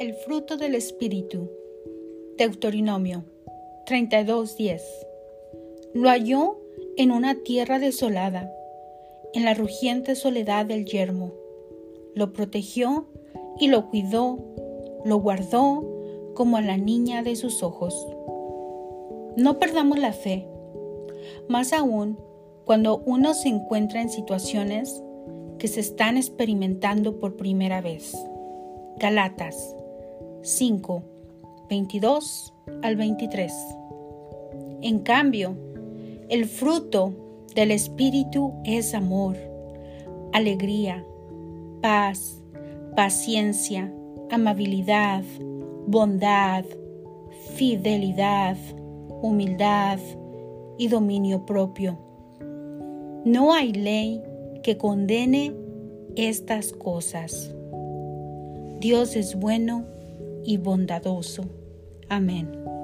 El fruto del Espíritu. Deuteronomio 32:10. Lo halló en una tierra desolada, en la rugiente soledad del yermo. Lo protegió y lo cuidó, lo guardó como a la niña de sus ojos. No perdamos la fe, más aún cuando uno se encuentra en situaciones que se están experimentando por primera vez. Galatas 5, 22 al 23. En cambio, el fruto del Espíritu es amor, alegría, paz, paciencia, amabilidad, bondad, fidelidad, humildad y dominio propio. No hay ley que condene estas cosas. Dios es bueno y bondadoso. Amén.